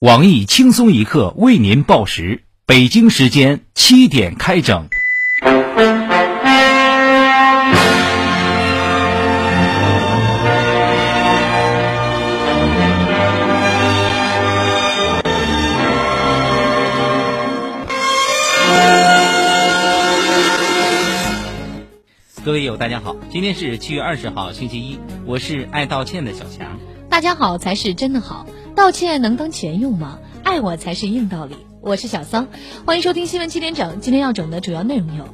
网易轻松一刻为您报时，北京时间七点开整。各位友，大家好，今天是七月二十号，星期一，我是爱道歉的小强。大家好才是真的好，道歉能当钱用吗？爱我才是硬道理。我是小桑，欢迎收听新闻七点整。今天要整的主要内容有：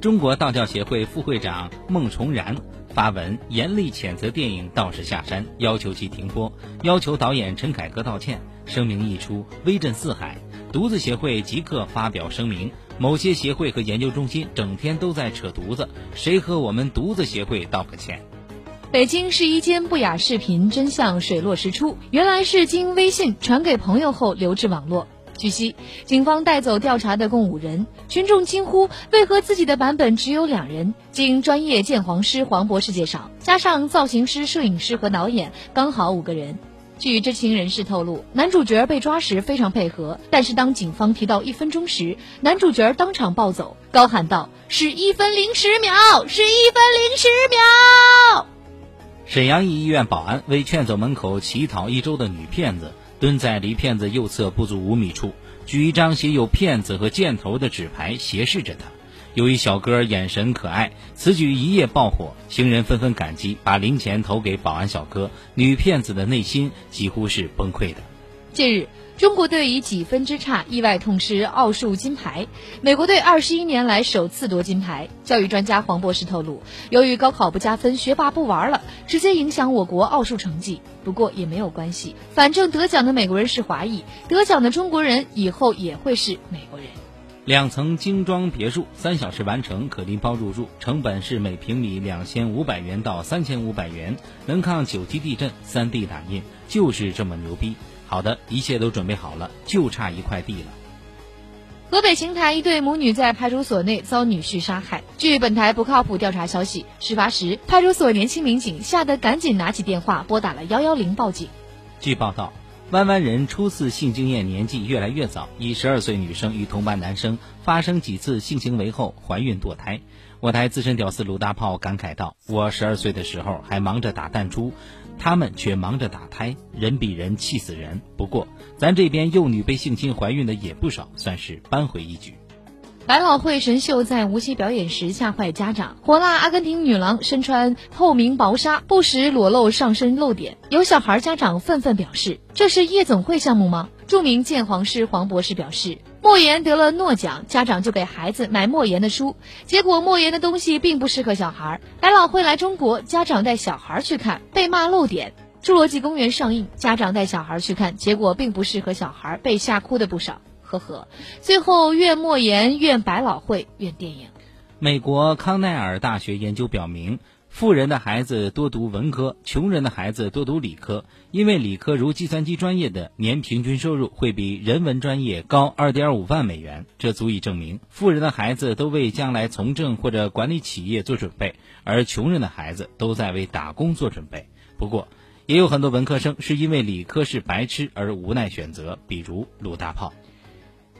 中国道教协会副会长孟崇然发文严厉谴责电影《道士下山》，要求其停播，要求导演陈凯歌道歉。声明一出，威震四海。犊子协会即刻发表声明：某些协会和研究中心整天都在扯犊子，谁和我们犊子协会道个歉？北京试衣间不雅视频真相水落石出，原来是经微信传给朋友后流至网络。据悉，警方带走调查的共五人，群众惊呼为何自己的版本只有两人？经专业鉴黄师黄博士介绍，加上造型师、摄影师和导演，刚好五个人。据知情人士透露，男主角被抓时非常配合，但是当警方提到一分钟时，男主角当场暴走，高喊道：“是一分零十秒，是一分零十秒。”沈阳一医院保安为劝走门口乞讨一周的女骗子，蹲在离骗子右侧不足五米处，举一张写有“骗子”和箭头的纸牌斜视着她。由于小哥眼神可爱，此举一夜爆火，行人纷纷感激，把零钱投给保安小哥。女骗子的内心几乎是崩溃的。近日，中国队以几分之差意外痛失奥数金牌，美国队二十一年来首次夺金牌。教育专家黄博士透露，由于高考不加分，学霸不玩了，直接影响我国奥数成绩。不过也没有关系，反正得奖的美国人是华裔，得奖的中国人以后也会是美国人。两层精装别墅，三小时完成，可拎包入住，成本是每平米两千五百元到三千五百元，能抗九级地震，三 D 打印，就是这么牛逼。好的，一切都准备好了，就差一块地了。河北邢台一对母女在派出所内遭女婿杀害。据本台不靠谱调查消息，事发时派出所年轻民警吓得赶紧拿起电话拨打了幺幺零报警。据报道。弯弯人初次性经验年纪越来越早，一十二岁女生与同班男生发生几次性行为后怀孕堕胎。我台资深屌丝鲁大炮感慨道：“我十二岁的时候还忙着打弹珠，他们却忙着打胎，人比人气死人。不过咱这边幼女被性侵怀孕的也不少，算是扳回一局。”百老汇神秀在无锡表演时吓坏家长，火辣阿根廷女郎身穿透明薄纱，不时裸露上身露点，有小孩家长愤愤表示：“这是夜总会项目吗？”著名鉴黄师黄博士表示：“莫言得了诺奖，家长就给孩子买莫言的书，结果莫言的东西并不适合小孩。百老汇来中国，家长带小孩去看，被骂露点；侏罗纪公园上映，家长带小孩去看，结果并不适合小孩，被吓哭的不少。”呵呵，最后怨莫言，怨百老汇，怨电影。美国康奈尔大学研究表明，富人的孩子多读文科，穷人的孩子多读理科，因为理科如计算机专业的年平均收入会比人文专业高二点五万美元。这足以证明，富人的孩子都为将来从政或者管理企业做准备，而穷人的孩子都在为打工做准备。不过，也有很多文科生是因为理科是白痴而无奈选择，比如鲁大炮。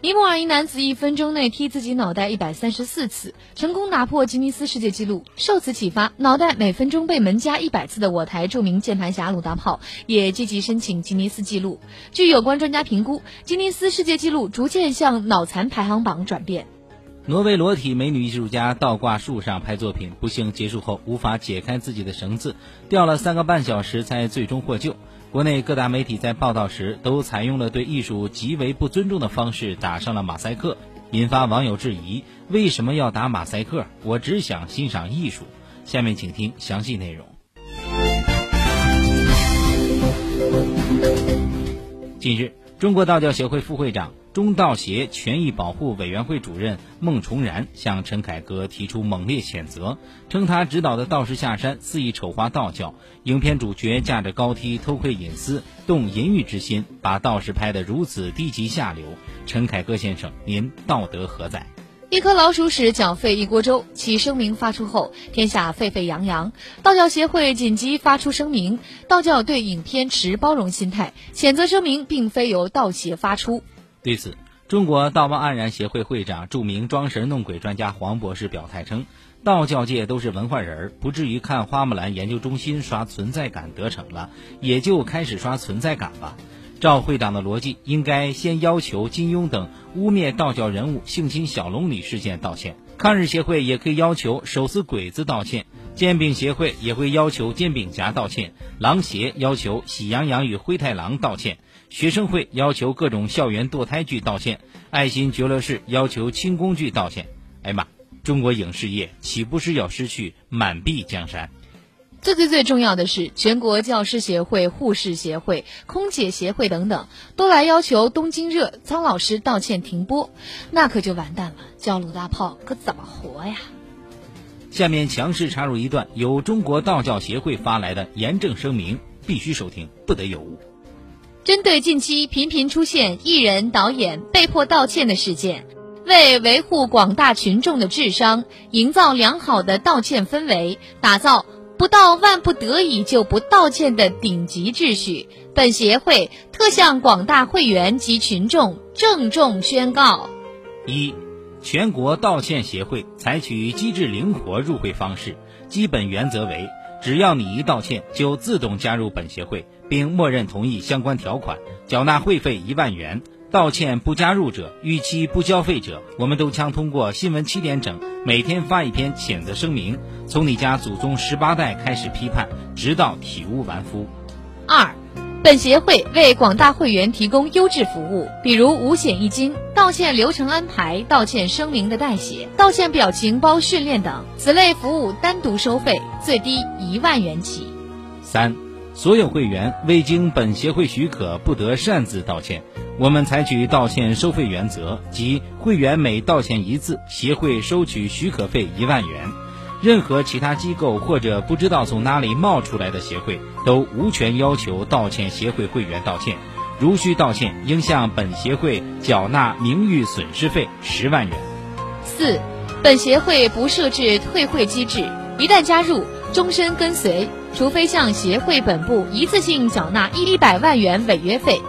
尼泊尔一男子一分钟内踢自己脑袋一百三十四次，成功打破吉尼斯世界纪录。受此启发，脑袋每分钟被门夹一百次的我台著名键盘侠鲁大炮也积极申请吉尼斯纪录。据有关专家评估，吉尼斯世界纪录逐渐向脑残排行榜转变。挪威裸体美女艺术家倒挂树上拍作品，不幸结束后无法解开自己的绳子，吊了三个半小时才最终获救。国内各大媒体在报道时都采用了对艺术极为不尊重的方式，打上了马赛克，引发网友质疑：为什么要打马赛克？我只想欣赏艺术。下面请听详细内容。近日。中国道教协会副会长、中道协权益保护委员会主任孟崇然向陈凯歌提出猛烈谴责，称他指导的道士下山肆意丑化道教，影片主角驾着高梯偷窥隐私，动淫欲之心，把道士拍得如此低级下流。陈凯歌先生，您道德何在？一颗老鼠屎搅沸一锅粥。其声明发出后，天下沸沸扬扬。道教协会紧急发出声明：道教对影片持包容心态，谴责声明并非由道协发出。对此，中国道貌岸然协会会长、著名装神弄鬼专家黄博士表态称：“道教界都是文化人儿，不至于看花木兰研究中心刷存在感得逞了，也就开始刷存在感吧。”照会长的逻辑，应该先要求金庸等污蔑道教人物性侵小龙女事件道歉。抗日协会也可以要求手撕鬼子道歉，煎饼协会也会要求煎饼侠道歉，狼协要求喜羊羊与灰太狼道歉，学生会要求各种校园堕胎剧道歉，爱心觉乐室要求轻宫剧道歉。哎妈，中国影视业岂不是要失去满壁江山？最最最重要的是，全国教师协会、护士协会、空姐协会等等，都来要求东京热苍老师道歉停播，那可就完蛋了，叫鲁大炮可怎么活呀？下面强势插入一段由中国道教协会发来的严正声明，必须收听，不得有误。针对近期频频出现艺人、导演被迫道歉的事件，为维护广大群众的智商，营造良好的道歉氛围，打造。不到万不得已就不道歉的顶级秩序，本协会特向广大会员及群众郑重宣告：一、全国道歉协会采取机制灵活入会方式，基本原则为：只要你一道歉，就自动加入本协会，并默认同意相关条款，缴纳会费一万元。道歉不加入者，逾期不交费者，我们都将通过新闻七点整每天发一篇谴责声明，从你家祖宗十八代开始批判，直到体无完肤。二，本协会为广大会员提供优质服务，比如五险一金、道歉流程安排、道歉声明的代写、道歉表情包训练等，此类服务单独收费，最低一万元起。三，所有会员未经本协会许可，不得擅自道歉。我们采取道歉收费原则，即会员每道歉一次，协会收取许可费一万元。任何其他机构或者不知道从哪里冒出来的协会，都无权要求道歉协会会员道歉。如需道歉，应向本协会缴纳名誉损失费十万元。四，本协会不设置退会机制，一旦加入，终身跟随，除非向协会本部一次性缴纳一百万元违约费。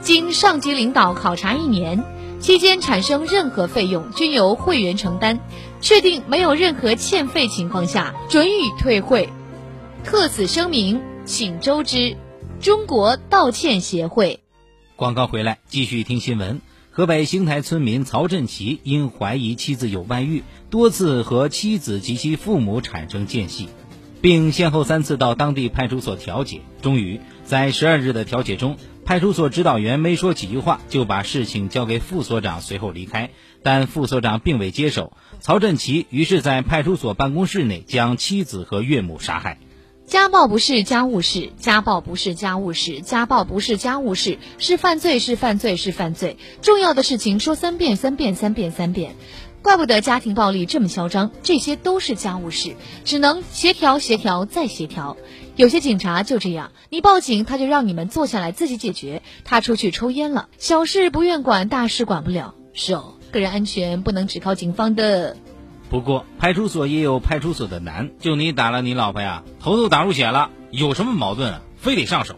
经上级领导考察一年期间产生任何费用，均由会员承担。确定没有任何欠费情况下，准予退会。特此声明，请周知。中国道歉协会。广告回来，继续听新闻。河北邢台村民曹振奇因怀疑妻子有外遇，多次和妻子及其父母产生间隙，并先后三次到当地派出所调解。终于在十二日的调解中。派出所指导员没说几句话，就把事情交给副所长，随后离开。但副所长并未接手，曹振奇于是在派出所办公室内将妻子和岳母杀害。家暴不是家务事，家暴不是家务事，家暴不是家务事，是犯罪，是犯罪，是犯罪。重要的事情说三遍，三遍，三遍，三遍。怪不得家庭暴力这么嚣张，这些都是家务事，只能协调，协调，再协调。有些警察就这样，你报警他就让你们坐下来自己解决。他出去抽烟了，小事不愿管，大事管不了。是哦，个人安全不能只靠警方的。不过派出所也有派出所的难，就你打了你老婆呀，头都打入血了，有什么矛盾啊？非得上手？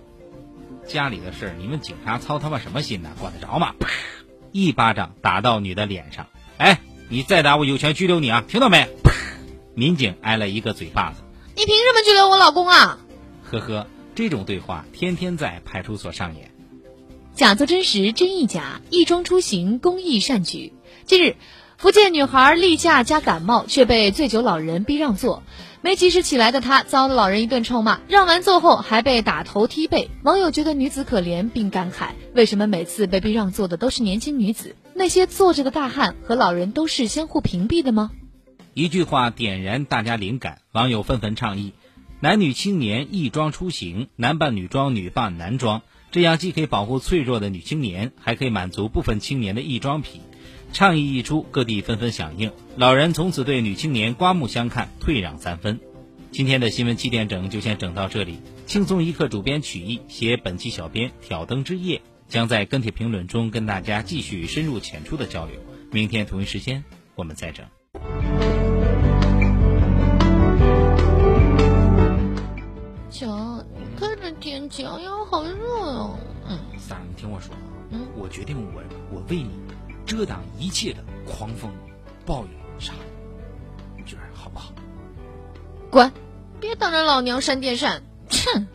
家里的事你们警察操他妈什么心呢？管得着吗？啪！一巴掌打到女的脸上。哎，你再打我有权拘留你啊！听到没？民警挨了一个嘴巴子。你凭什么拘留我老公啊？呵呵，这种对话天天在派出所上演。假作真实，真亦假，义庄出行，公益善举。近日，福建女孩例假加感冒，却被醉酒老人逼让座，没及时起来的她遭老人一顿臭骂，让完座后还被打头踢背。网友觉得女子可怜，并感慨：为什么每次被逼让座的都是年轻女子？那些坐着的大汉和老人都是相互屏蔽的吗？一句话点燃大家灵感，网友纷纷倡议。男女青年一装出行，男扮女装，女扮男装，这样既可以保护脆弱的女青年，还可以满足部分青年的易装癖。倡议一出，各地纷纷响应，老人从此对女青年刮目相看，退让三分。今天的新闻七点整就先整到这里。轻松一刻主编曲艺写本期小编挑灯之夜，将在跟帖评论中跟大家继续深入浅出的交流。明天同一时间，我们再整。强，你看这天气，哎呀，好热哦。嗯，三儿，你听我说，嗯，我决定我我为你遮挡一切的狂风、暴雨啥的，你觉得好不好？滚，别挡着老娘扇电扇，哼。